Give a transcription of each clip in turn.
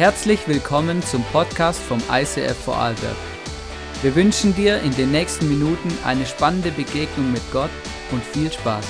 Herzlich willkommen zum Podcast vom ICF Vorarlberg. Wir wünschen dir in den nächsten Minuten eine spannende Begegnung mit Gott und viel Spaß.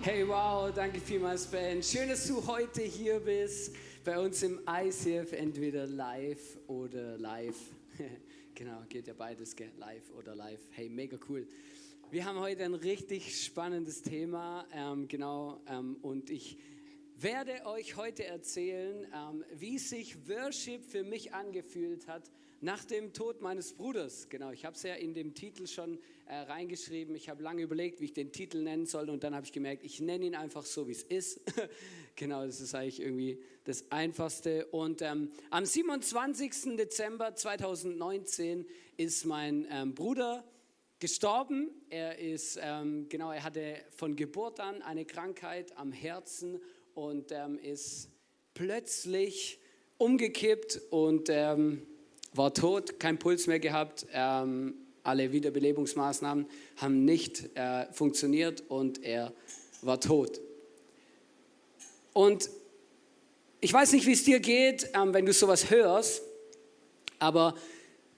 Hey, wow, danke vielmals, Ben. Schön, dass du heute hier bist, bei uns im ICF, entweder live oder live. genau, geht ja beides, gell? live oder live. Hey, mega cool. Wir haben heute ein richtig spannendes Thema, ähm, genau, ähm, und ich werde euch heute erzählen, ähm, wie sich Worship für mich angefühlt hat nach dem Tod meines Bruders. Genau, ich habe es ja in dem Titel schon äh, reingeschrieben. Ich habe lange überlegt, wie ich den Titel nennen soll und dann habe ich gemerkt, ich nenne ihn einfach so, wie es ist. genau, das ist eigentlich irgendwie das Einfachste. Und ähm, am 27. Dezember 2019 ist mein ähm, Bruder gestorben. Er ist, ähm, genau, er hatte von Geburt an eine Krankheit am Herzen und ähm, ist plötzlich umgekippt und ähm, war tot, kein Puls mehr gehabt. Ähm, alle Wiederbelebungsmaßnahmen haben nicht äh, funktioniert und er war tot. Und ich weiß nicht, wie es dir geht, ähm, wenn du sowas hörst, aber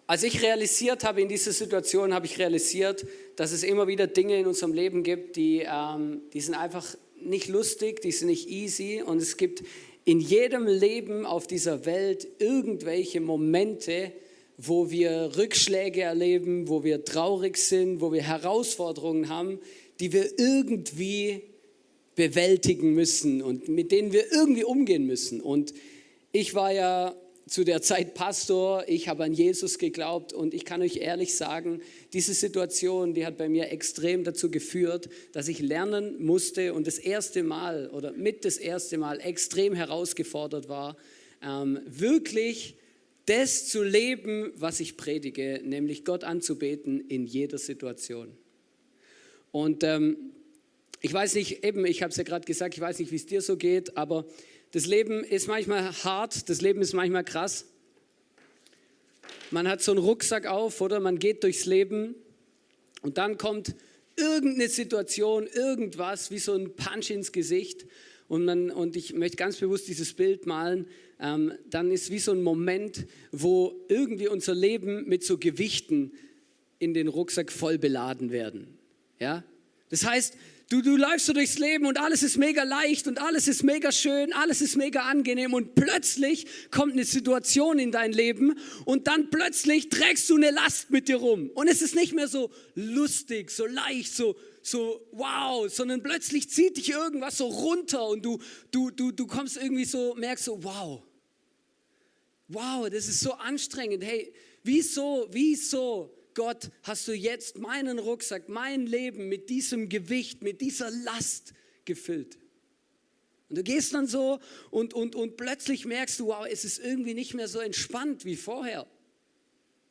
als ich realisiert habe in dieser Situation, habe ich realisiert, dass es immer wieder Dinge in unserem Leben gibt, die, ähm, die sind einfach nicht lustig, die sind nicht easy und es gibt in jedem Leben auf dieser Welt irgendwelche Momente, wo wir Rückschläge erleben, wo wir traurig sind, wo wir Herausforderungen haben, die wir irgendwie bewältigen müssen und mit denen wir irgendwie umgehen müssen. Und ich war ja zu der Zeit Pastor, ich habe an Jesus geglaubt und ich kann euch ehrlich sagen, diese Situation, die hat bei mir extrem dazu geführt, dass ich lernen musste und das erste Mal oder mit das erste Mal extrem herausgefordert war, ähm, wirklich das zu leben, was ich predige, nämlich Gott anzubeten in jeder Situation. Und ähm, ich weiß nicht, eben, ich habe es ja gerade gesagt, ich weiß nicht, wie es dir so geht, aber das Leben ist manchmal hart, das Leben ist manchmal krass. Man hat so einen Rucksack auf, oder? Man geht durchs Leben und dann kommt irgendeine Situation, irgendwas, wie so ein Punch ins Gesicht. Und, man, und ich möchte ganz bewusst dieses Bild malen. Ähm, dann ist wie so ein Moment, wo irgendwie unser Leben mit so Gewichten in den Rucksack voll beladen werden. Ja? Das heißt, Du, du läufst so durchs Leben und alles ist mega leicht und alles ist mega schön, alles ist mega angenehm und plötzlich kommt eine Situation in dein Leben und dann plötzlich trägst du eine Last mit dir rum und es ist nicht mehr so lustig, so leicht, so, so wow, sondern plötzlich zieht dich irgendwas so runter und du, du, du, du kommst irgendwie so, merkst so, wow, wow, das ist so anstrengend. Hey, wieso, wieso Gott, hast du jetzt meinen Rucksack, mein Leben mit diesem Gewicht, mit dieser Last gefüllt. Und du gehst dann so und, und, und plötzlich merkst du, wow, es ist irgendwie nicht mehr so entspannt wie vorher.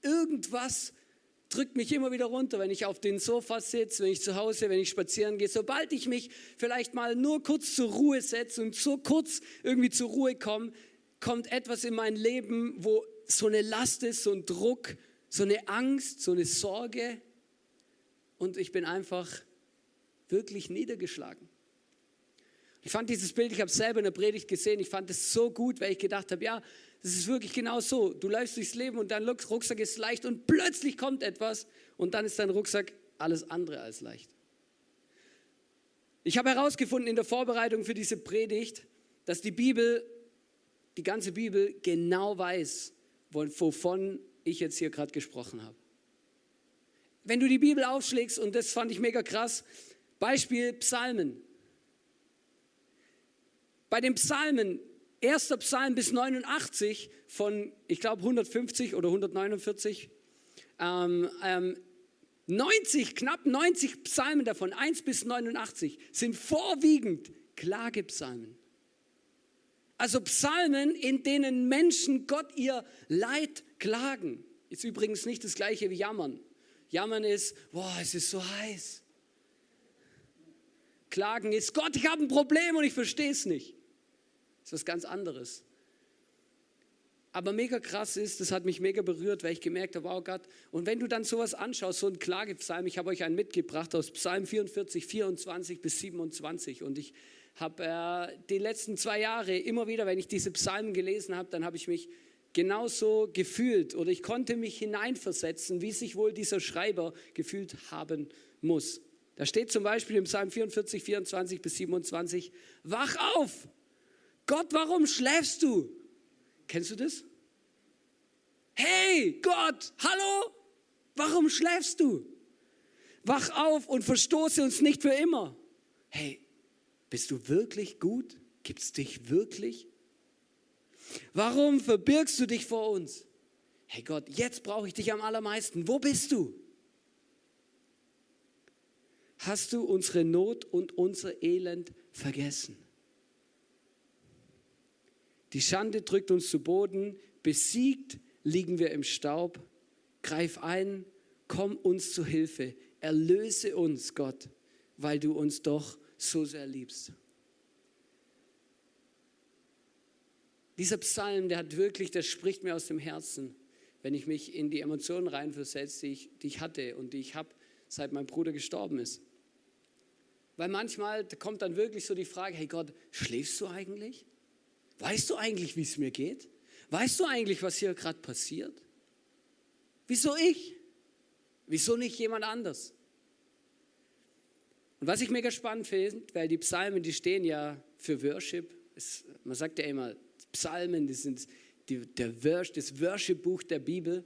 Irgendwas drückt mich immer wieder runter, wenn ich auf den Sofa sitze, wenn ich zu Hause, wenn ich spazieren gehe. Sobald ich mich vielleicht mal nur kurz zur Ruhe setze und so kurz irgendwie zur Ruhe komme, kommt etwas in mein Leben, wo so eine Last ist, so ein Druck, so eine Angst, so eine Sorge und ich bin einfach wirklich niedergeschlagen. Ich fand dieses Bild, ich habe es selber in der Predigt gesehen, ich fand es so gut, weil ich gedacht habe, ja, das ist wirklich genau so. Du läufst durchs Leben und dein Rucksack ist leicht und plötzlich kommt etwas und dann ist dein Rucksack alles andere als leicht. Ich habe herausgefunden in der Vorbereitung für diese Predigt, dass die Bibel, die ganze Bibel genau weiß, wovon ich jetzt hier gerade gesprochen habe. Wenn du die Bibel aufschlägst, und das fand ich mega krass, Beispiel Psalmen. Bei den Psalmen, erster Psalm bis 89 von, ich glaube, 150 oder 149, ähm, ähm, 90, knapp 90 Psalmen davon, 1 bis 89, sind vorwiegend Klagepsalmen. Also Psalmen, in denen Menschen Gott ihr Leid klagen. Ist übrigens nicht das gleiche wie jammern. Jammern ist, boah, es ist so heiß. Klagen ist, Gott, ich habe ein Problem und ich verstehe es nicht. Das ist was ganz anderes. Aber mega krass ist, das hat mich mega berührt, weil ich gemerkt habe, wow Gott, und wenn du dann sowas anschaust, so ein Klagepsalm, ich habe euch einen mitgebracht aus Psalm 44, 24 bis 27 und ich habe äh, die letzten zwei Jahre immer wieder, wenn ich diese Psalmen gelesen habe, dann habe ich mich genauso gefühlt oder ich konnte mich hineinversetzen, wie sich wohl dieser Schreiber gefühlt haben muss. Da steht zum Beispiel im Psalm 44, 24 bis 27, wach auf! Gott, warum schläfst du? Kennst du das? Hey, Gott, hallo? Warum schläfst du? Wach auf und verstoße uns nicht für immer. Hey, bist du wirklich gut? Gibt es dich wirklich? Warum verbirgst du dich vor uns? Hey Gott, jetzt brauche ich dich am allermeisten. Wo bist du? Hast du unsere Not und unser Elend vergessen? Die Schande drückt uns zu Boden, besiegt liegen wir im Staub. Greif ein, komm uns zu Hilfe, erlöse uns, Gott, weil du uns doch so sehr liebst. Dieser Psalm, der hat wirklich, der spricht mir aus dem Herzen, wenn ich mich in die Emotionen reinversetze, die ich, die ich hatte und die ich habe, seit mein Bruder gestorben ist. Weil manchmal kommt dann wirklich so die Frage, hey Gott, schläfst du eigentlich? Weißt du eigentlich, wie es mir geht? Weißt du eigentlich, was hier gerade passiert? Wieso ich? Wieso nicht jemand anders? Und was ich mega spannend finde, weil die Psalmen, die stehen ja für Worship. Es, man sagt ja immer, Psalmen, das sind die, der das Worship-Buch der Bibel.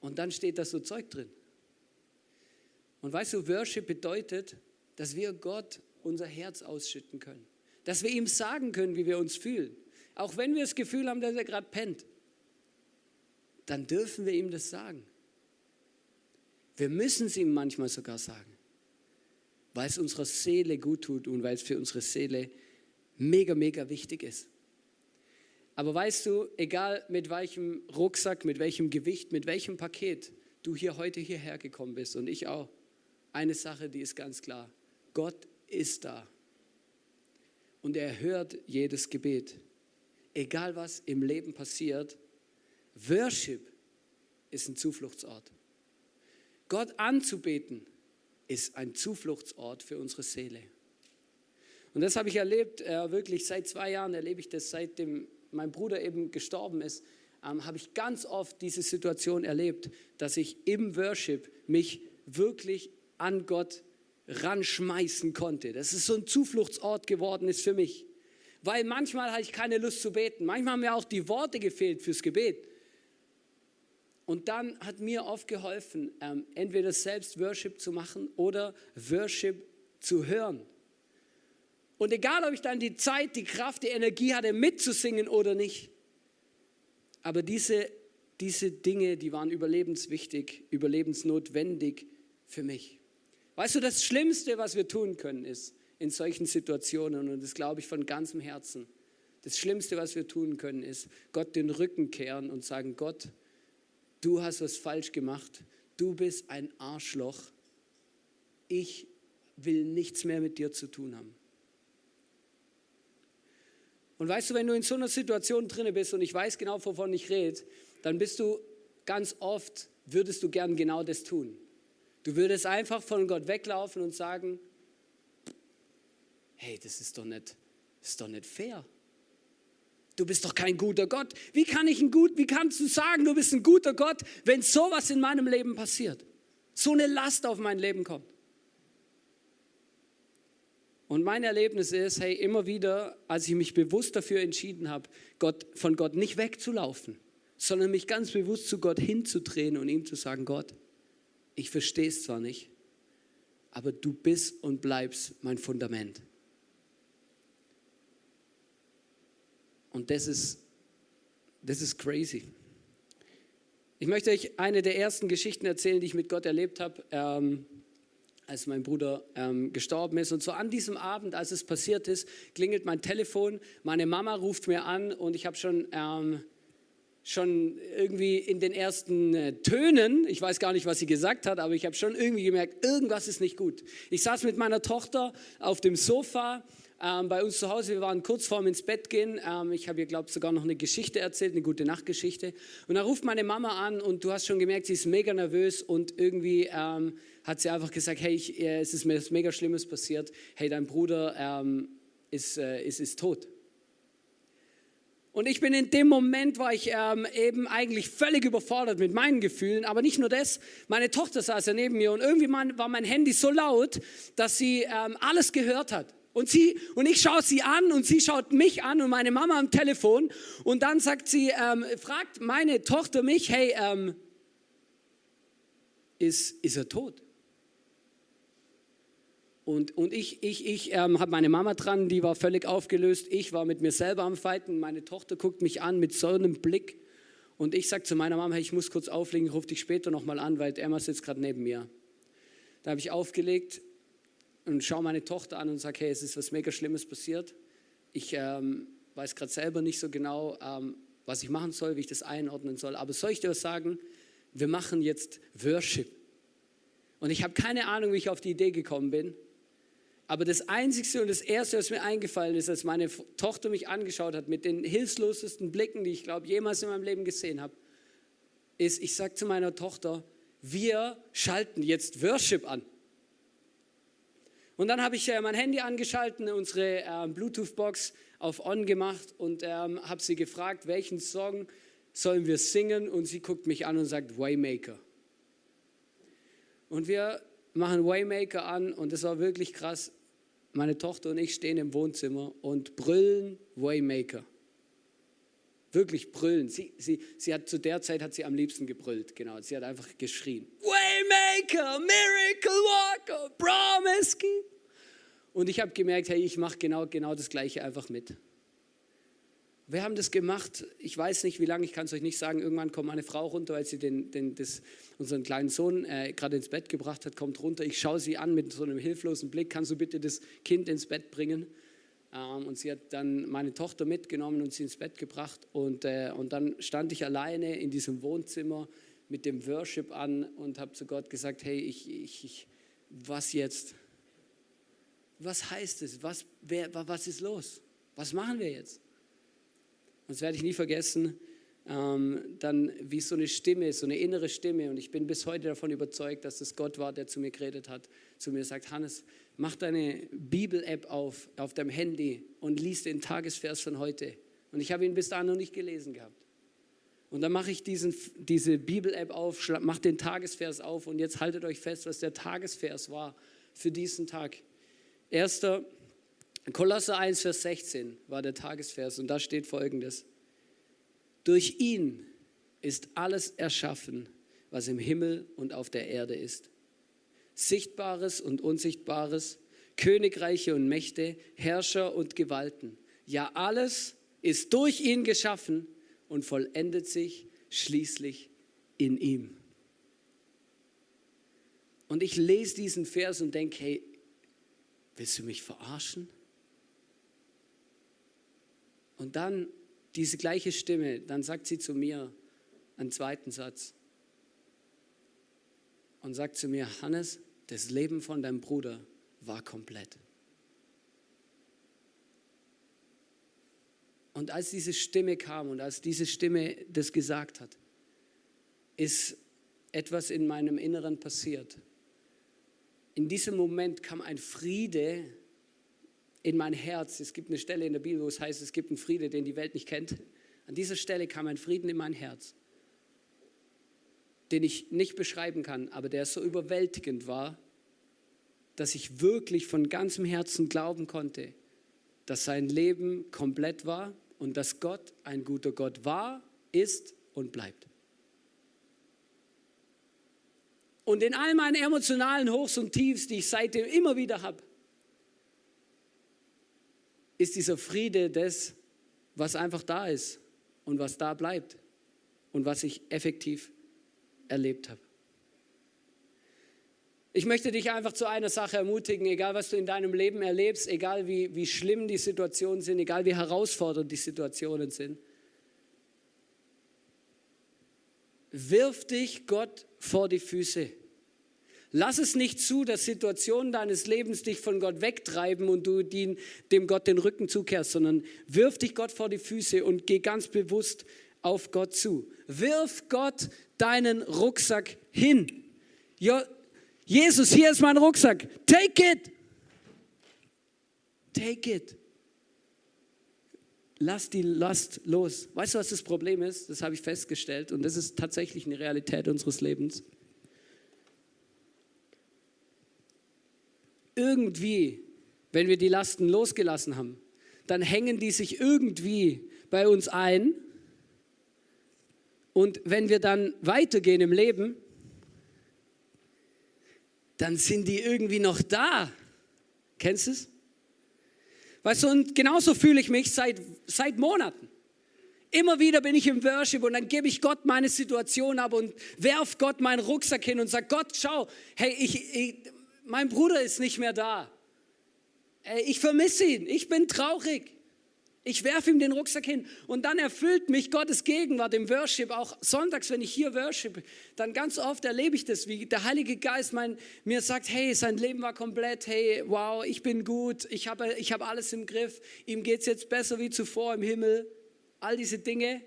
Und dann steht da so Zeug drin. Und weißt du, Worship bedeutet, dass wir Gott unser Herz ausschütten können. Dass wir ihm sagen können, wie wir uns fühlen. Auch wenn wir das Gefühl haben, dass er gerade pennt, dann dürfen wir ihm das sagen. Wir müssen es ihm manchmal sogar sagen, weil es unserer Seele gut tut und weil es für unsere Seele mega, mega wichtig ist. Aber weißt du, egal mit welchem Rucksack, mit welchem Gewicht, mit welchem Paket du hier heute hierher gekommen bist und ich auch, eine Sache, die ist ganz klar. Gott ist da. Und er hört jedes Gebet egal was im Leben passiert, Worship ist ein Zufluchtsort. Gott anzubeten ist ein Zufluchtsort für unsere Seele. Und das habe ich erlebt, äh, wirklich seit zwei Jahren erlebe ich das, seitdem mein Bruder eben gestorben ist, ähm, habe ich ganz oft diese Situation erlebt, dass ich im Worship mich wirklich an Gott ranschmeißen konnte. Das ist so ein Zufluchtsort geworden ist für mich weil manchmal hatte ich keine Lust zu beten. Manchmal haben mir auch die Worte gefehlt fürs Gebet. Und dann hat mir oft geholfen, ähm, entweder selbst Worship zu machen oder Worship zu hören. Und egal, ob ich dann die Zeit, die Kraft, die Energie hatte, mitzusingen oder nicht, aber diese, diese Dinge, die waren überlebenswichtig, überlebensnotwendig für mich. Weißt du, das Schlimmste, was wir tun können, ist, in solchen Situationen und das glaube ich von ganzem Herzen. Das Schlimmste, was wir tun können, ist Gott den Rücken kehren und sagen, Gott, du hast was falsch gemacht, du bist ein Arschloch, ich will nichts mehr mit dir zu tun haben. Und weißt du, wenn du in so einer Situation drinne bist und ich weiß genau, wovon ich rede, dann bist du ganz oft, würdest du gern genau das tun. Du würdest einfach von Gott weglaufen und sagen, hey, das ist doch nicht, das ist doch nicht fair. Du bist doch kein guter Gott. Wie kann ich ein gut, wie kannst du sagen, du bist ein guter Gott, wenn sowas in meinem Leben passiert? So eine Last auf mein Leben kommt. Und mein Erlebnis ist, hey, immer wieder, als ich mich bewusst dafür entschieden habe, Gott, von Gott nicht wegzulaufen, sondern mich ganz bewusst zu Gott hinzudrehen und ihm zu sagen, Gott, ich verstehe es zwar nicht, aber du bist und bleibst mein Fundament. Und das ist, das ist crazy. Ich möchte euch eine der ersten Geschichten erzählen, die ich mit Gott erlebt habe, ähm, als mein Bruder ähm, gestorben ist. Und so an diesem Abend, als es passiert ist, klingelt mein Telefon, meine Mama ruft mir an und ich habe schon, ähm, schon irgendwie in den ersten äh, Tönen, ich weiß gar nicht, was sie gesagt hat, aber ich habe schon irgendwie gemerkt, irgendwas ist nicht gut. Ich saß mit meiner Tochter auf dem Sofa ähm, bei uns zu Hause. Wir waren kurz vorm ins Bett gehen. Ähm, ich habe ihr, glaube ich, sogar noch eine Geschichte erzählt, eine gute Nachtgeschichte. Und da ruft meine Mama an und du hast schon gemerkt, sie ist mega nervös und irgendwie ähm, hat sie einfach gesagt, hey, ich, äh, es ist mir was mega Schlimmes passiert. Hey, dein Bruder ähm, ist, äh, ist, ist tot. Und ich bin in dem Moment, war ich ähm, eben eigentlich völlig überfordert mit meinen Gefühlen. Aber nicht nur das, meine Tochter saß ja neben mir und irgendwie war mein Handy so laut, dass sie ähm, alles gehört hat. Und, sie, und ich schaue sie an und sie schaut mich an und meine Mama am Telefon. Und dann sagt sie, ähm, fragt meine Tochter mich, hey, ähm, ist, ist er tot? Und, und ich, ich, ich ähm, habe meine Mama dran, die war völlig aufgelöst. Ich war mit mir selber am Fighten. Meine Tochter guckt mich an mit so einem Blick. Und ich sage zu meiner Mama, hey, ich muss kurz auflegen, rufe dich später nochmal an, weil Emma sitzt gerade neben mir. Da habe ich aufgelegt und schaue meine Tochter an und sage, hey, es ist was mega Schlimmes passiert. Ich ähm, weiß gerade selber nicht so genau, ähm, was ich machen soll, wie ich das einordnen soll. Aber soll ich dir was sagen? Wir machen jetzt Worship. Und ich habe keine Ahnung, wie ich auf die Idee gekommen bin. Aber das Einzige und das Erste, was mir eingefallen ist, als meine Tochter mich angeschaut hat, mit den hilflosesten Blicken, die ich glaube jemals in meinem Leben gesehen habe, ist, ich sage zu meiner Tochter, wir schalten jetzt Worship an. Und dann habe ich äh, mein Handy angeschaltet, unsere äh, Bluetooth-Box auf On gemacht und ähm, habe sie gefragt, welchen Song sollen wir singen? Und sie guckt mich an und sagt, Waymaker. Und wir machen Waymaker an und es war wirklich krass meine Tochter und ich stehen im Wohnzimmer und brüllen Waymaker. Wirklich brüllen. Sie, sie, sie hat zu der Zeit hat sie am liebsten gebrüllt, genau. Sie hat einfach geschrien. Waymaker, Miracle Walker, Promise. Und ich habe gemerkt, hey, ich mache genau, genau das Gleiche einfach mit. Wir haben das gemacht, ich weiß nicht wie lange, ich kann es euch nicht sagen. Irgendwann kommt meine Frau runter, weil sie den, den, das, unseren kleinen Sohn äh, gerade ins Bett gebracht hat, kommt runter. Ich schaue sie an mit so einem hilflosen Blick, kannst du bitte das Kind ins Bett bringen? Ähm, und sie hat dann meine Tochter mitgenommen und sie ins Bett gebracht. Und, äh, und dann stand ich alleine in diesem Wohnzimmer mit dem Worship an und habe zu Gott gesagt, hey, ich, ich, ich, was jetzt? Was heißt es? Was, wer, was ist los? Was machen wir jetzt? Und das werde ich nie vergessen, dann wie so eine Stimme, so eine innere Stimme. Und ich bin bis heute davon überzeugt, dass es Gott war, der zu mir geredet hat, zu mir sagt, Hannes, mach deine Bibel-App auf, auf deinem Handy und lies den Tagesvers von heute. Und ich habe ihn bis dahin noch nicht gelesen gehabt. Und dann mache ich diesen, diese Bibel-App auf, mache den Tagesvers auf und jetzt haltet euch fest, was der Tagesvers war für diesen Tag. Erster Kolosser 1, Vers 16 war der Tagesvers und da steht folgendes. Durch ihn ist alles erschaffen, was im Himmel und auf der Erde ist. Sichtbares und Unsichtbares, Königreiche und Mächte, Herrscher und Gewalten. Ja, alles ist durch ihn geschaffen und vollendet sich schließlich in ihm. Und ich lese diesen Vers und denke, hey, willst du mich verarschen? Und dann diese gleiche Stimme, dann sagt sie zu mir einen zweiten Satz und sagt zu mir, Hannes, das Leben von deinem Bruder war komplett. Und als diese Stimme kam und als diese Stimme das gesagt hat, ist etwas in meinem Inneren passiert. In diesem Moment kam ein Friede in mein Herz. Es gibt eine Stelle in der Bibel, wo es heißt, es gibt einen Friede, den die Welt nicht kennt. An dieser Stelle kam ein Frieden in mein Herz, den ich nicht beschreiben kann, aber der so überwältigend war, dass ich wirklich von ganzem Herzen glauben konnte, dass sein Leben komplett war und dass Gott ein guter Gott war, ist und bleibt. Und in all meinen emotionalen Hochs und Tiefs, die ich seitdem immer wieder habe, ist dieser Friede das, was einfach da ist und was da bleibt und was ich effektiv erlebt habe. Ich möchte dich einfach zu einer Sache ermutigen, egal was du in deinem Leben erlebst, egal wie, wie schlimm die Situationen sind, egal wie herausfordernd die Situationen sind. Wirf dich Gott vor die Füße. Lass es nicht zu, dass Situationen deines Lebens dich von Gott wegtreiben und du dem Gott den Rücken zukehrst, sondern wirf dich Gott vor die Füße und geh ganz bewusst auf Gott zu. Wirf Gott deinen Rucksack hin. Ja, Jesus, hier ist mein Rucksack. Take it. Take it. Lass die Last los. Weißt du, was das Problem ist? Das habe ich festgestellt und das ist tatsächlich eine Realität unseres Lebens. Irgendwie, wenn wir die Lasten losgelassen haben, dann hängen die sich irgendwie bei uns ein. Und wenn wir dann weitergehen im Leben, dann sind die irgendwie noch da. Kennst du es? Weißt du, und genauso fühle ich mich seit, seit Monaten. Immer wieder bin ich im Worship und dann gebe ich Gott meine Situation ab und werf Gott meinen Rucksack hin und sage, Gott, schau, hey, ich, ich, mein Bruder ist nicht mehr da. Ich vermisse ihn, ich bin traurig. Ich werfe ihm den Rucksack hin und dann erfüllt mich Gottes Gegenwart im Worship. Auch sonntags, wenn ich hier worship, dann ganz oft erlebe ich das, wie der Heilige Geist mein, mir sagt, hey, sein Leben war komplett, hey, wow, ich bin gut, ich habe ich hab alles im Griff, ihm geht es jetzt besser wie zuvor im Himmel. All diese Dinge.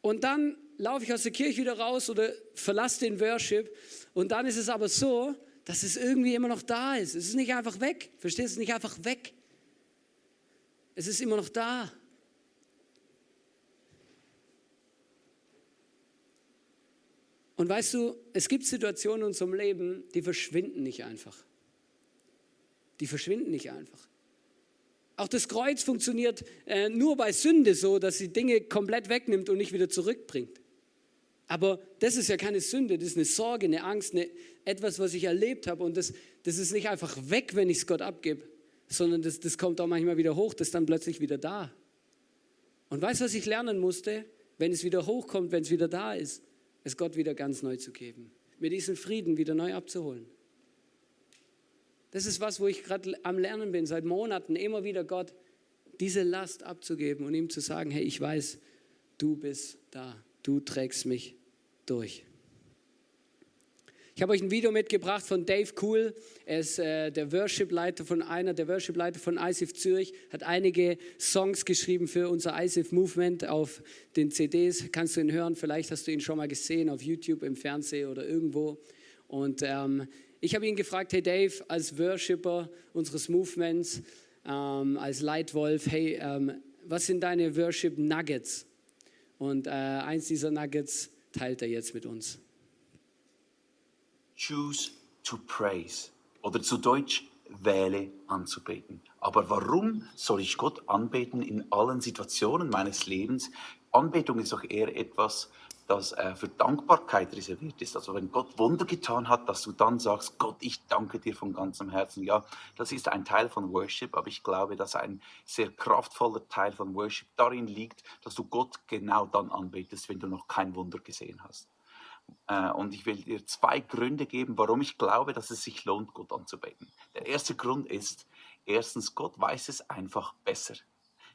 Und dann laufe ich aus der Kirche wieder raus oder verlasse den Worship und dann ist es aber so, dass es irgendwie immer noch da ist. Es ist nicht einfach weg. Verstehst du? Es ist nicht einfach weg. Es ist immer noch da. Und weißt du, es gibt Situationen in unserem Leben, die verschwinden nicht einfach. Die verschwinden nicht einfach. Auch das Kreuz funktioniert äh, nur bei Sünde so, dass sie Dinge komplett wegnimmt und nicht wieder zurückbringt. Aber das ist ja keine Sünde, das ist eine Sorge, eine Angst, eine, etwas, was ich erlebt habe. Und das, das ist nicht einfach weg, wenn ich es Gott abgebe, sondern das, das kommt auch manchmal wieder hoch, das ist dann plötzlich wieder da. Und weißt du, was ich lernen musste? Wenn es wieder hochkommt, wenn es wieder da ist, es Gott wieder ganz neu zu geben. Mir diesen Frieden wieder neu abzuholen. Das ist was, wo ich gerade am Lernen bin, seit Monaten, immer wieder Gott diese Last abzugeben und ihm zu sagen, hey, ich weiß, du bist da, du trägst mich durch. Ich habe euch ein Video mitgebracht von Dave Cool. Er ist äh, der Worship-Leiter von einer, der Worship-Leiter von ISIF Zürich, hat einige Songs geschrieben für unser ISIF Movement auf den CDs. Kannst du ihn hören? Vielleicht hast du ihn schon mal gesehen auf YouTube, im Fernsehen oder irgendwo. Und ähm, ich habe ihn gefragt, hey Dave, als Worshipper unseres Movements, ähm, als Leitwolf, hey, ähm, was sind deine Worship Nuggets? Und äh, eins dieser Nuggets teilt er jetzt mit uns. Choose to praise. Oder zu Deutsch, wähle anzubeten. Aber warum soll ich Gott anbeten in allen Situationen meines Lebens? Anbetung ist doch eher etwas, das äh, für Dankbarkeit reserviert ist. Also wenn Gott Wunder getan hat, dass du dann sagst, Gott, ich danke dir von ganzem Herzen. Ja, das ist ein Teil von Worship, aber ich glaube, dass ein sehr kraftvoller Teil von Worship darin liegt, dass du Gott genau dann anbetest, wenn du noch kein Wunder gesehen hast. Äh, und ich will dir zwei Gründe geben, warum ich glaube, dass es sich lohnt, Gott anzubeten. Der erste Grund ist, erstens, Gott weiß es einfach besser.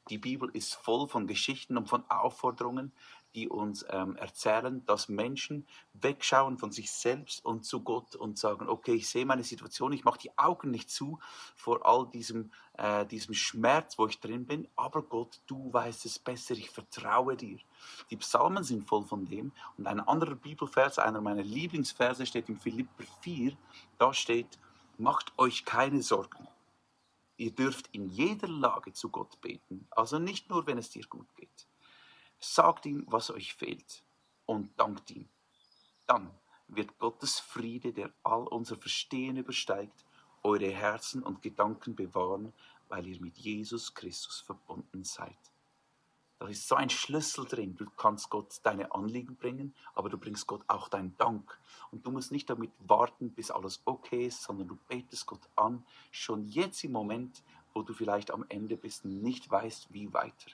Die Bibel ist voll von Geschichten und von Aufforderungen, die uns ähm, erzählen, dass Menschen wegschauen von sich selbst und zu Gott und sagen, okay, ich sehe meine Situation, ich mache die Augen nicht zu vor all diesem, äh, diesem Schmerz, wo ich drin bin, aber Gott, du weißt es besser, ich vertraue dir. Die Psalmen sind voll von dem und ein anderer Bibelvers, einer meiner Lieblingsverse steht in Philipper 4, da steht, macht euch keine Sorgen. Ihr dürft in jeder Lage zu Gott beten, also nicht nur, wenn es dir gut geht. Sagt ihm, was euch fehlt und dankt ihm. Dann wird Gottes Friede, der all unser Verstehen übersteigt, eure Herzen und Gedanken bewahren, weil ihr mit Jesus Christus verbunden seid. Da ist so ein Schlüssel drin. Du kannst Gott deine Anliegen bringen, aber du bringst Gott auch deinen Dank. Und du musst nicht damit warten, bis alles okay ist, sondern du betest Gott an, schon jetzt im Moment, wo du vielleicht am Ende bist, nicht weißt, wie weiter.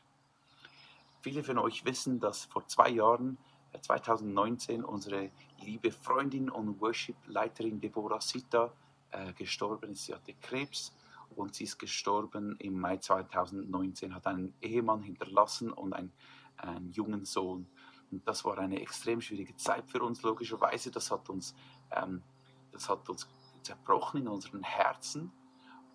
Viele von euch wissen, dass vor zwei Jahren, 2019, äh, unsere liebe Freundin und Worship-Leiterin Deborah Sita äh, gestorben ist. Sie hatte Krebs und sie ist gestorben im Mai 2019, hat einen Ehemann hinterlassen und einen, einen jungen Sohn. Und das war eine extrem schwierige Zeit für uns, logischerweise. Das hat uns ähm, das hat uns zerbrochen in unseren Herzen.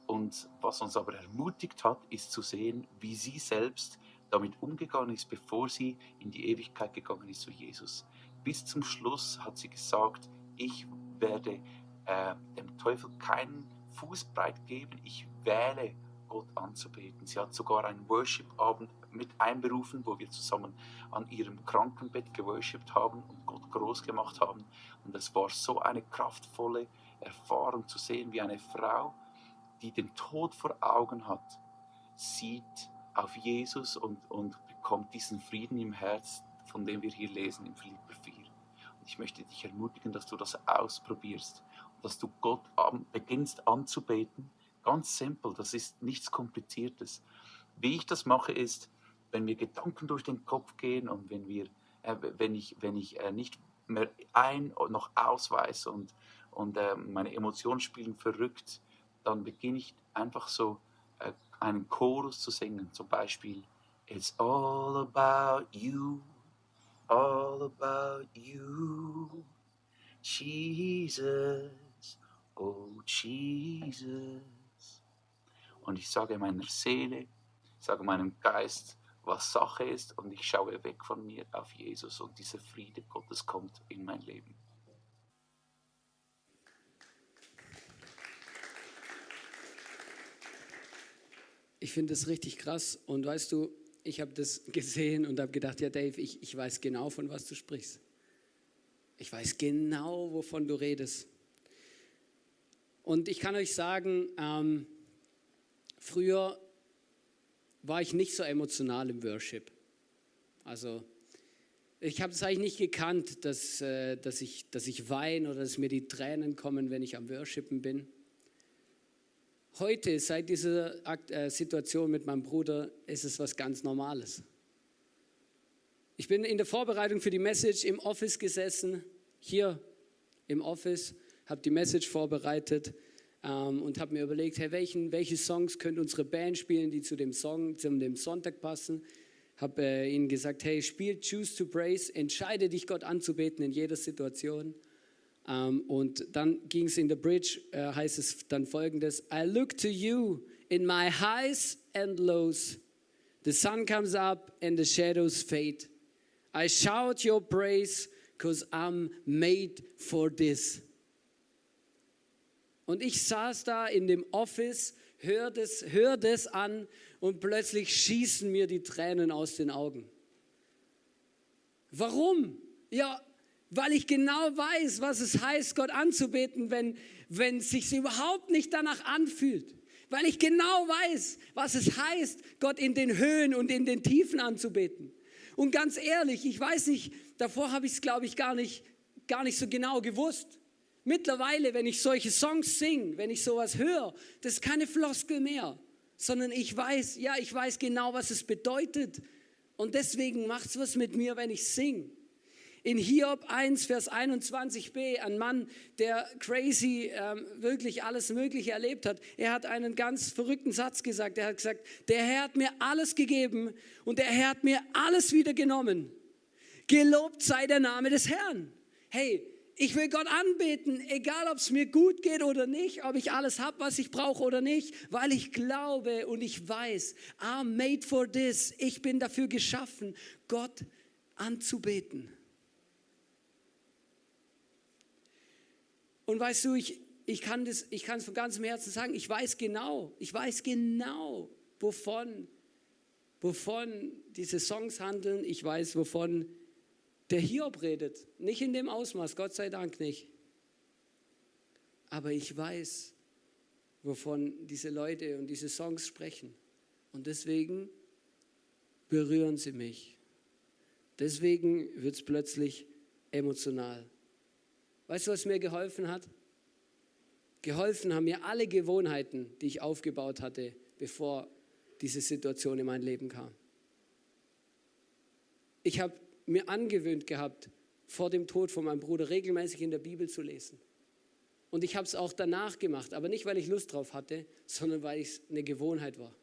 Und was uns aber ermutigt hat, ist zu sehen, wie sie selbst damit umgegangen ist, bevor sie in die Ewigkeit gegangen ist zu Jesus. Bis zum Schluss hat sie gesagt, ich werde äh, dem Teufel keinen Fußbreit geben, ich wähle Gott anzubeten. Sie hat sogar einen Worship-Abend mit einberufen, wo wir zusammen an ihrem Krankenbett geworshipped haben und Gott groß gemacht haben. Und es war so eine kraftvolle Erfahrung zu sehen, wie eine Frau, die den Tod vor Augen hat, sieht auf Jesus und, und bekommt diesen Frieden im Herz, von dem wir hier lesen im Philipper 4. Und ich möchte dich ermutigen, dass du das ausprobierst und dass du Gott an, beginnst anzubeten. Ganz simpel, das ist nichts Kompliziertes. Wie ich das mache, ist, wenn mir Gedanken durch den Kopf gehen und wenn, wir, äh, wenn ich, wenn ich äh, nicht mehr ein noch ausweise und, und äh, meine Emotionen spielen verrückt, dann beginne ich einfach so einen Chorus zu singen, zum Beispiel It's all about you, all about you, Jesus, oh Jesus. Und ich sage meiner Seele, sage meinem Geist, was Sache ist und ich schaue weg von mir auf Jesus und dieser Friede Gottes kommt in mein Leben. Ich finde das richtig krass. Und weißt du, ich habe das gesehen und habe gedacht, ja Dave, ich, ich weiß genau, von was du sprichst. Ich weiß genau, wovon du redest. Und ich kann euch sagen, ähm, früher war ich nicht so emotional im Worship. Also ich habe es eigentlich nicht gekannt, dass, äh, dass, ich, dass ich weine oder dass mir die Tränen kommen, wenn ich am Worshipen bin. Heute, seit dieser äh, Situation mit meinem Bruder, ist es was ganz Normales. Ich bin in der Vorbereitung für die Message im Office gesessen, hier im Office, habe die Message vorbereitet ähm, und habe mir überlegt, hey, welchen, welche Songs könnte unsere Band spielen, die zu dem Song, zu dem Sonntag passen. Habe äh, ihnen gesagt, hey, spiel Choose to Praise, entscheide dich Gott anzubeten in jeder Situation. Um, ähm, und dann ging es in der Bridge, äh, heißt es dann folgendes: I look to you in my highs and lows. The sun comes up and the shadows fade. I shout your praise because I'm made for this. Und ich saß da in dem Office, hör das, hör das an und plötzlich schießen mir die Tränen aus den Augen. Warum? Ja, weil ich genau weiß, was es heißt, Gott anzubeten, wenn, wenn es sich überhaupt nicht danach anfühlt. Weil ich genau weiß, was es heißt, Gott in den Höhen und in den Tiefen anzubeten. Und ganz ehrlich, ich weiß nicht, davor habe ich es, glaube ich, gar nicht, gar nicht so genau gewusst. Mittlerweile, wenn ich solche Songs singe, wenn ich sowas höre, das ist keine Floskel mehr, sondern ich weiß, ja, ich weiß genau, was es bedeutet. Und deswegen macht es was mit mir, wenn ich singe. In Hiob 1, Vers 21b, ein Mann, der crazy ähm, wirklich alles Mögliche erlebt hat. Er hat einen ganz verrückten Satz gesagt. Er hat gesagt, der Herr hat mir alles gegeben und der Herr hat mir alles wieder genommen. Gelobt sei der Name des Herrn. Hey, ich will Gott anbeten, egal ob es mir gut geht oder nicht, ob ich alles habe, was ich brauche oder nicht, weil ich glaube und ich weiß, I'm made for this. Ich bin dafür geschaffen, Gott anzubeten. Und weißt du, ich, ich kann es von ganzem Herzen sagen, ich weiß genau, ich weiß genau, wovon, wovon diese Songs handeln. Ich weiß, wovon der Hiob redet. Nicht in dem Ausmaß, Gott sei Dank nicht. Aber ich weiß, wovon diese Leute und diese Songs sprechen. Und deswegen berühren sie mich. Deswegen wird es plötzlich emotional. Weißt du, was mir geholfen hat? Geholfen haben mir alle Gewohnheiten, die ich aufgebaut hatte, bevor diese Situation in mein Leben kam. Ich habe mir angewöhnt gehabt, vor dem Tod von meinem Bruder regelmäßig in der Bibel zu lesen. Und ich habe es auch danach gemacht, aber nicht, weil ich Lust drauf hatte, sondern weil es eine Gewohnheit war.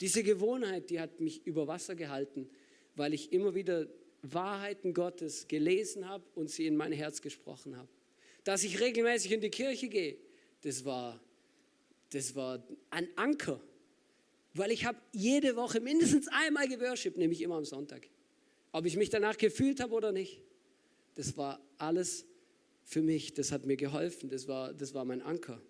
Diese Gewohnheit, die hat mich über Wasser gehalten, weil ich immer wieder Wahrheiten Gottes gelesen habe und sie in mein Herz gesprochen habe. Dass ich regelmäßig in die Kirche gehe, das war, das war ein Anker. Weil ich habe jede Woche mindestens einmal geworshipped, nämlich immer am Sonntag. Ob ich mich danach gefühlt habe oder nicht. Das war alles für mich. Das hat mir geholfen. Das war, das war mein Anker.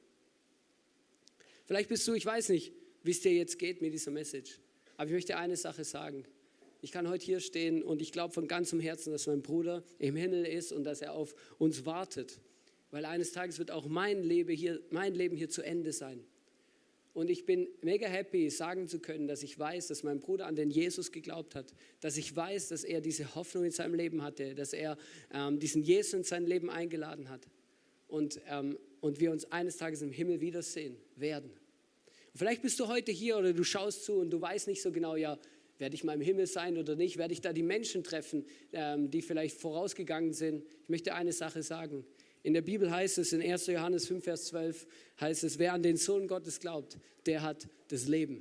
Vielleicht bist du, ich weiß nicht, wie es dir jetzt geht mit dieser Message. Aber ich möchte eine Sache sagen. Ich kann heute hier stehen und ich glaube von ganzem Herzen, dass mein Bruder im Himmel ist und dass er auf uns wartet. Weil eines Tages wird auch mein Leben hier, mein Leben hier zu Ende sein. Und ich bin mega happy, sagen zu können, dass ich weiß, dass mein Bruder an den Jesus geglaubt hat, dass ich weiß, dass er diese Hoffnung in seinem Leben hatte, dass er ähm, diesen Jesus in sein Leben eingeladen hat und, ähm, und wir uns eines Tages im Himmel wiedersehen werden. Und vielleicht bist du heute hier oder du schaust zu und du weißt nicht so genau, ja, werde ich mal im Himmel sein oder nicht, werde ich da die Menschen treffen, ähm, die vielleicht vorausgegangen sind. Ich möchte eine Sache sagen. In der Bibel heißt es, in 1. Johannes 5, Vers 12, heißt es, wer an den Sohn Gottes glaubt, der hat das Leben.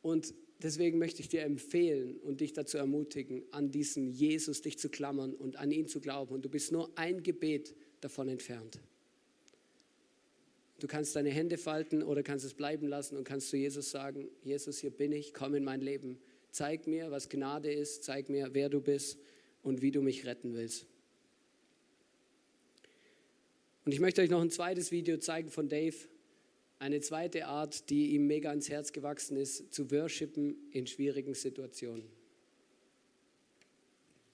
Und deswegen möchte ich dir empfehlen und dich dazu ermutigen, an diesen Jesus dich zu klammern und an ihn zu glauben. Und du bist nur ein Gebet davon entfernt. Du kannst deine Hände falten oder kannst es bleiben lassen und kannst zu Jesus sagen, Jesus, hier bin ich, komm in mein Leben. Zeig mir, was Gnade ist, zeig mir, wer du bist und wie du mich retten willst. Und ich möchte euch noch ein zweites Video zeigen von Dave. Eine zweite Art, die ihm mega ans Herz gewachsen ist, zu worshipen in schwierigen Situationen.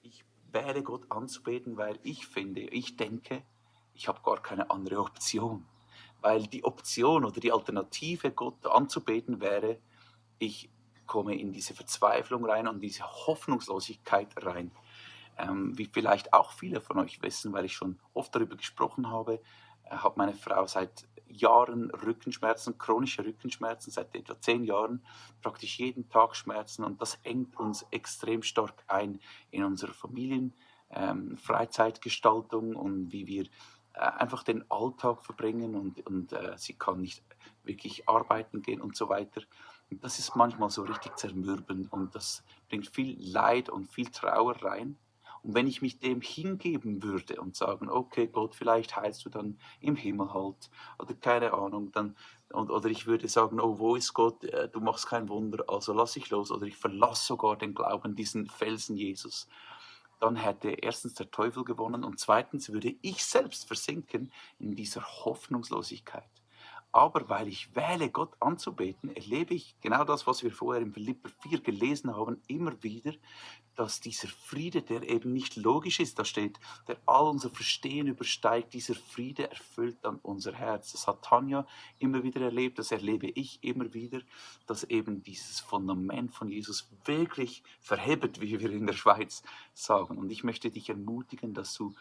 Ich wähle Gott anzubeten, weil ich finde, ich denke, ich habe gar keine andere Option. Weil die Option oder die Alternative, Gott anzubeten, wäre, ich komme in diese Verzweiflung rein und diese Hoffnungslosigkeit rein ähm, wie vielleicht auch viele von euch wissen, weil ich schon oft darüber gesprochen habe, äh, hat meine Frau seit Jahren Rückenschmerzen, chronische Rückenschmerzen, seit etwa zehn Jahren, praktisch jeden Tag Schmerzen und das engt uns extrem stark ein in unserer Familien, ähm, und wie wir äh, einfach den Alltag verbringen und, und äh, sie kann nicht wirklich arbeiten gehen und so weiter. Das ist manchmal so richtig zermürbend und das bringt viel Leid und viel Trauer rein. Und wenn ich mich dem hingeben würde und sagen, okay, Gott, vielleicht heilst du dann im Himmel halt oder keine Ahnung, dann und, oder ich würde sagen, oh, wo ist Gott? Äh, du machst kein Wunder, also lass ich los oder ich verlasse sogar den Glauben, diesen Felsen Jesus. Dann hätte erstens der Teufel gewonnen und zweitens würde ich selbst versinken in dieser Hoffnungslosigkeit. Aber weil ich wähle, Gott anzubeten, erlebe ich genau das, was wir vorher in Philipper 4 gelesen haben, immer wieder, dass dieser Friede, der eben nicht logisch ist, da steht, der all unser Verstehen übersteigt, dieser Friede erfüllt dann unser Herz. Das hat Tanja immer wieder erlebt, das erlebe ich immer wieder, dass eben dieses Fundament von Jesus wirklich verhebt, wie wir in der Schweiz sagen. Und ich möchte dich ermutigen, dass du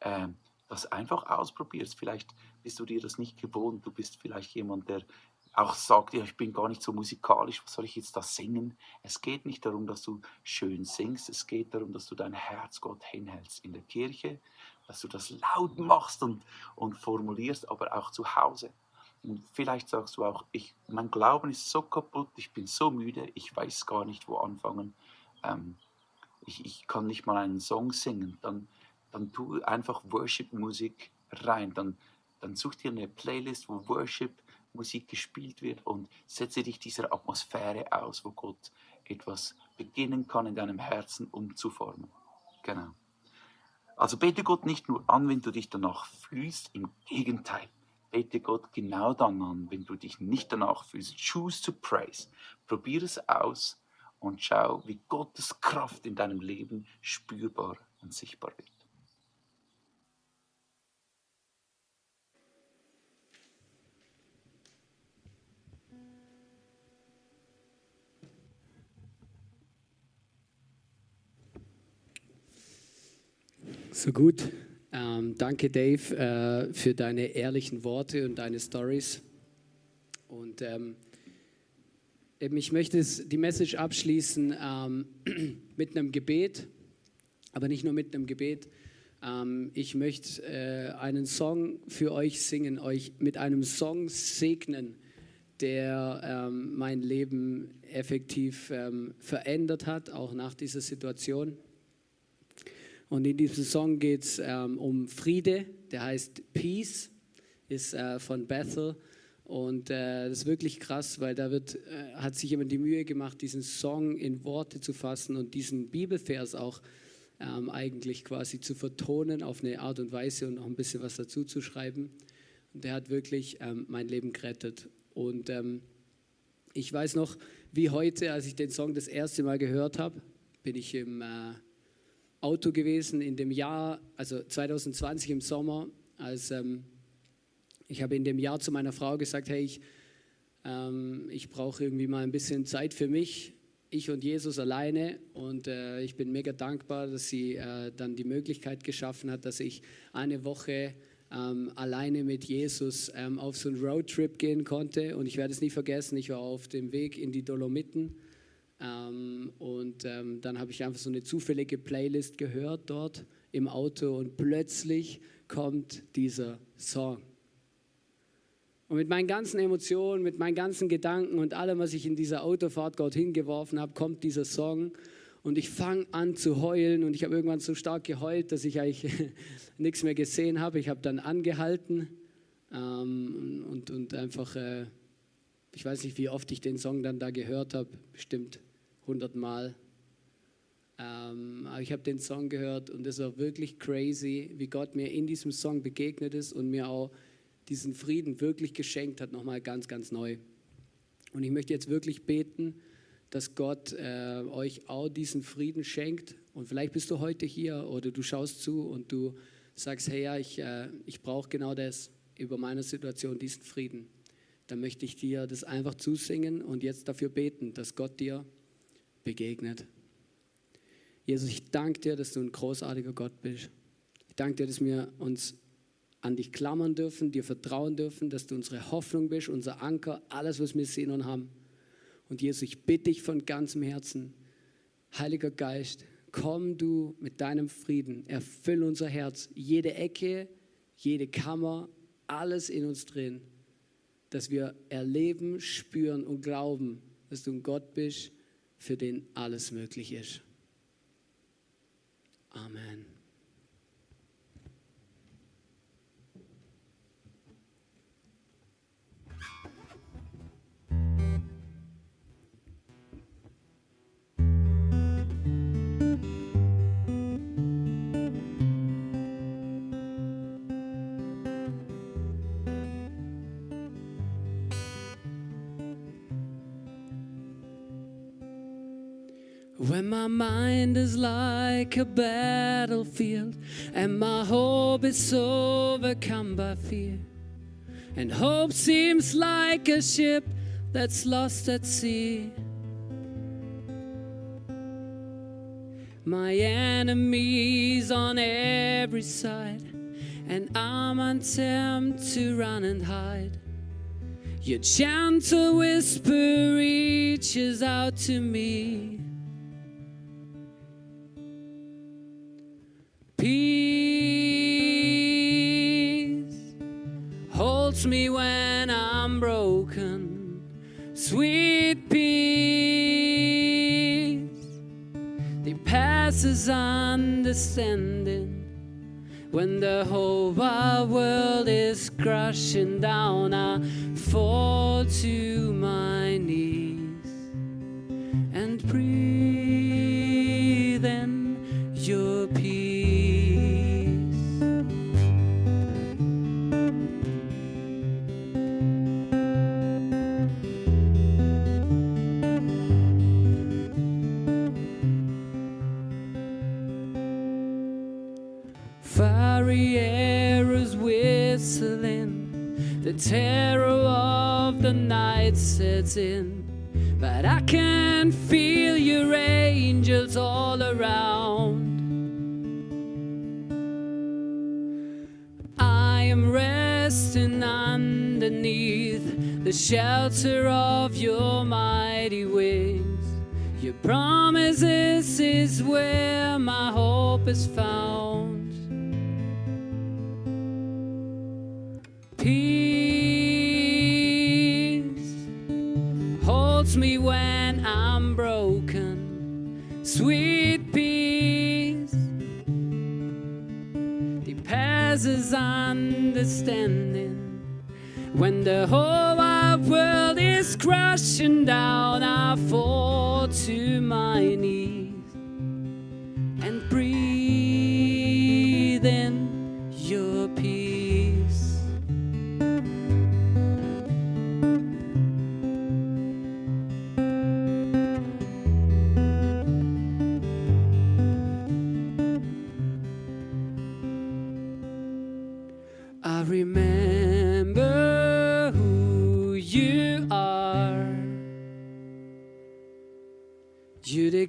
äh, das einfach ausprobierst. Vielleicht bist du dir das nicht gewohnt. Du bist vielleicht jemand, der auch sagt, ja, ich bin gar nicht so musikalisch, was soll ich jetzt da singen? Es geht nicht darum, dass du schön singst, es geht darum, dass du dein Herz Gott hinhältst in der Kirche, dass du das laut machst und, und formulierst, aber auch zu Hause. Und vielleicht sagst du auch, ich, mein Glauben ist so kaputt, ich bin so müde, ich weiß gar nicht, wo anfangen. Ähm, ich, ich kann nicht mal einen Song singen. Dann, dann tu einfach Worship-Musik rein. Dann, dann such dir eine Playlist, wo Worship-Musik gespielt wird und setze dich dieser Atmosphäre aus, wo Gott etwas beginnen kann in deinem Herzen umzuformen. Genau. Also bete Gott nicht nur an, wenn du dich danach fühlst, im Gegenteil. Bete Gott genau dann an, wenn du dich nicht danach fühlst. Choose to praise. Probier es aus und schau, wie Gottes Kraft in deinem Leben spürbar und sichtbar wird. So gut. Ähm, danke, Dave, äh, für deine ehrlichen Worte und deine Stories. Und ähm, ich möchte die Message abschließen ähm, mit einem Gebet, aber nicht nur mit einem Gebet. Ähm, ich möchte äh, einen Song für euch singen, euch mit einem Song segnen, der ähm, mein Leben effektiv ähm, verändert hat, auch nach dieser Situation. Und in diesem Song geht es ähm, um Friede, der heißt Peace, ist äh, von Bethel. Und äh, das ist wirklich krass, weil da wird, äh, hat sich jemand die Mühe gemacht, diesen Song in Worte zu fassen und diesen Bibelvers auch ähm, eigentlich quasi zu vertonen auf eine Art und Weise und noch ein bisschen was dazu zu schreiben. Und der hat wirklich ähm, mein Leben gerettet. Und ähm, ich weiß noch, wie heute, als ich den Song das erste Mal gehört habe, bin ich im äh, Auto gewesen in dem Jahr, also 2020 im Sommer, als ähm, ich habe in dem Jahr zu meiner Frau gesagt, hey, ich, ähm, ich brauche irgendwie mal ein bisschen Zeit für mich, ich und Jesus alleine. Und äh, ich bin mega dankbar, dass sie äh, dann die Möglichkeit geschaffen hat, dass ich eine Woche ähm, alleine mit Jesus ähm, auf so einen Roadtrip gehen konnte. Und ich werde es nie vergessen, ich war auf dem Weg in die Dolomiten. Ähm, und ähm, dann habe ich einfach so eine zufällige Playlist gehört dort im Auto und plötzlich kommt dieser Song. Und mit meinen ganzen Emotionen, mit meinen ganzen Gedanken und allem, was ich in dieser Autofahrt dorthin geworfen habe, kommt dieser Song. Und ich fange an zu heulen und ich habe irgendwann so stark geheult, dass ich eigentlich nichts mehr gesehen habe. Ich habe dann angehalten ähm, und, und einfach, äh, ich weiß nicht, wie oft ich den Song dann da gehört habe, bestimmt 100 Mal. Ähm, aber ich habe den Song gehört und es war wirklich crazy, wie Gott mir in diesem Song begegnet ist und mir auch diesen Frieden wirklich geschenkt hat, nochmal ganz, ganz neu. Und ich möchte jetzt wirklich beten, dass Gott äh, euch auch diesen Frieden schenkt. Und vielleicht bist du heute hier oder du schaust zu und du sagst, hey ja, ich, äh, ich brauche genau das über meine Situation, diesen Frieden. Dann möchte ich dir das einfach zusingen und jetzt dafür beten, dass Gott dir begegnet. Jesus, ich danke dir, dass du ein großartiger Gott bist. Ich danke dir, dass wir uns an dich klammern dürfen, dir vertrauen dürfen, dass du unsere Hoffnung bist, unser Anker, alles, was wir sehen und haben. Und Jesus, ich bitte dich von ganzem Herzen, Heiliger Geist, komm du mit deinem Frieden, erfüll unser Herz, jede Ecke, jede Kammer, alles in uns drin, dass wir erleben, spüren und glauben, dass du ein Gott bist, für den alles möglich ist. Amen. When my mind is like a battlefield and my hope is overcome by fear, and hope seems like a ship that's lost at sea. My enemies on every side, and I'm untempted to run and hide. Your gentle whisper reaches out to me. Holds me when I'm broken. Sweet peace that passes understanding. When the whole wide world is crashing down, I fall to is crashing down, I fall to my knees and breathe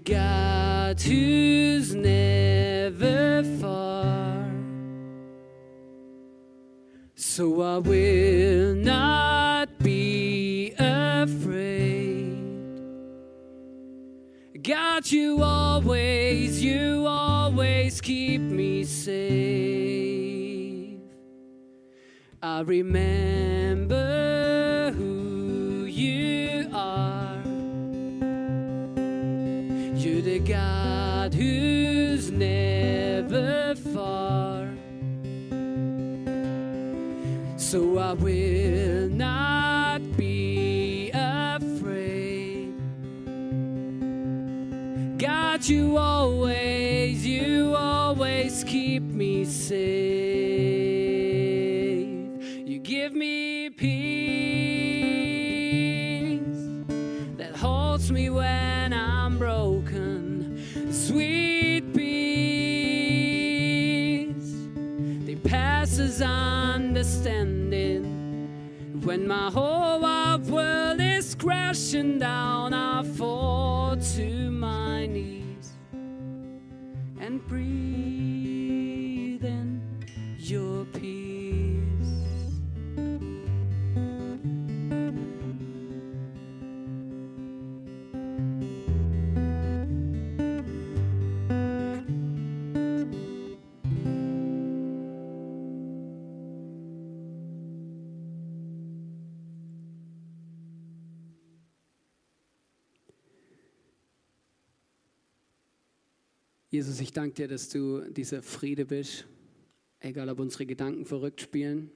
God who's never far. So I will not be afraid. God, you always, you always keep me safe. I remember God who's never far. So I will not be afraid. God, you always, you always keep me safe. Understanding. When my whole world is crashing down, I fall to my knees Jesus, ich danke dir, dass du dieser Friede bist, egal ob unsere Gedanken verrückt spielen,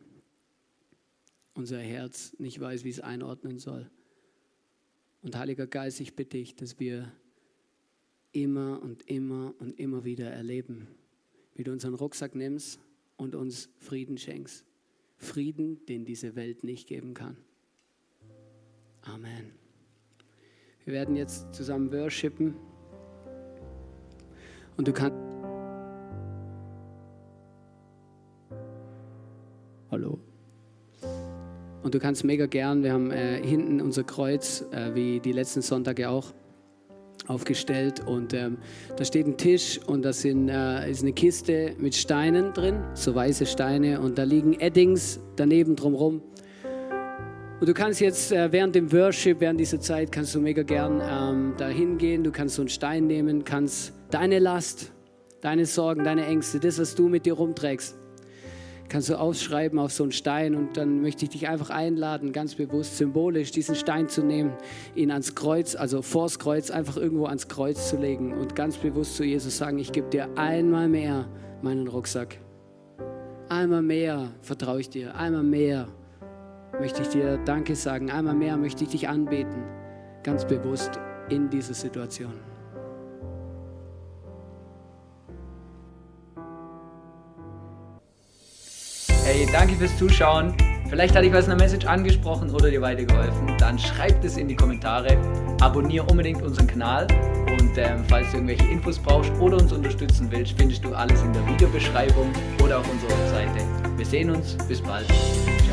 unser Herz nicht weiß, wie es einordnen soll. Und Heiliger Geist, ich bitte dich, dass wir immer und immer und immer wieder erleben, wie du unseren Rucksack nimmst und uns Frieden schenkst. Frieden, den diese Welt nicht geben kann. Amen. Wir werden jetzt zusammen worshipen. Und du kannst. Hallo. Und du kannst mega gern, wir haben äh, hinten unser Kreuz, äh, wie die letzten Sonntage auch, aufgestellt. Und ähm, da steht ein Tisch und da sind, äh, ist eine Kiste mit Steinen drin, so weiße Steine. Und da liegen Eddings daneben drumherum. Und du kannst jetzt äh, während dem Worship, während dieser Zeit, kannst du mega gern ähm, da hingehen. Du kannst so einen Stein nehmen, kannst deine Last, deine Sorgen, deine Ängste, das, was du mit dir rumträgst, kannst du aufschreiben auf so einen Stein. Und dann möchte ich dich einfach einladen, ganz bewusst, symbolisch diesen Stein zu nehmen, ihn ans Kreuz, also vors Kreuz, einfach irgendwo ans Kreuz zu legen und ganz bewusst zu Jesus sagen, ich gebe dir einmal mehr meinen Rucksack. Einmal mehr vertraue ich dir, einmal mehr möchte ich dir Danke sagen. Einmal mehr möchte ich dich anbeten, ganz bewusst in dieser Situation. Hey, danke fürs Zuschauen. Vielleicht hat dich was in der Message angesprochen oder dir weitergeholfen. Dann schreib es in die Kommentare. Abonniere unbedingt unseren Kanal. Und ähm, falls du irgendwelche Infos brauchst oder uns unterstützen willst, findest du alles in der Videobeschreibung oder auf unserer Webseite. Wir sehen uns. Bis bald. Ciao.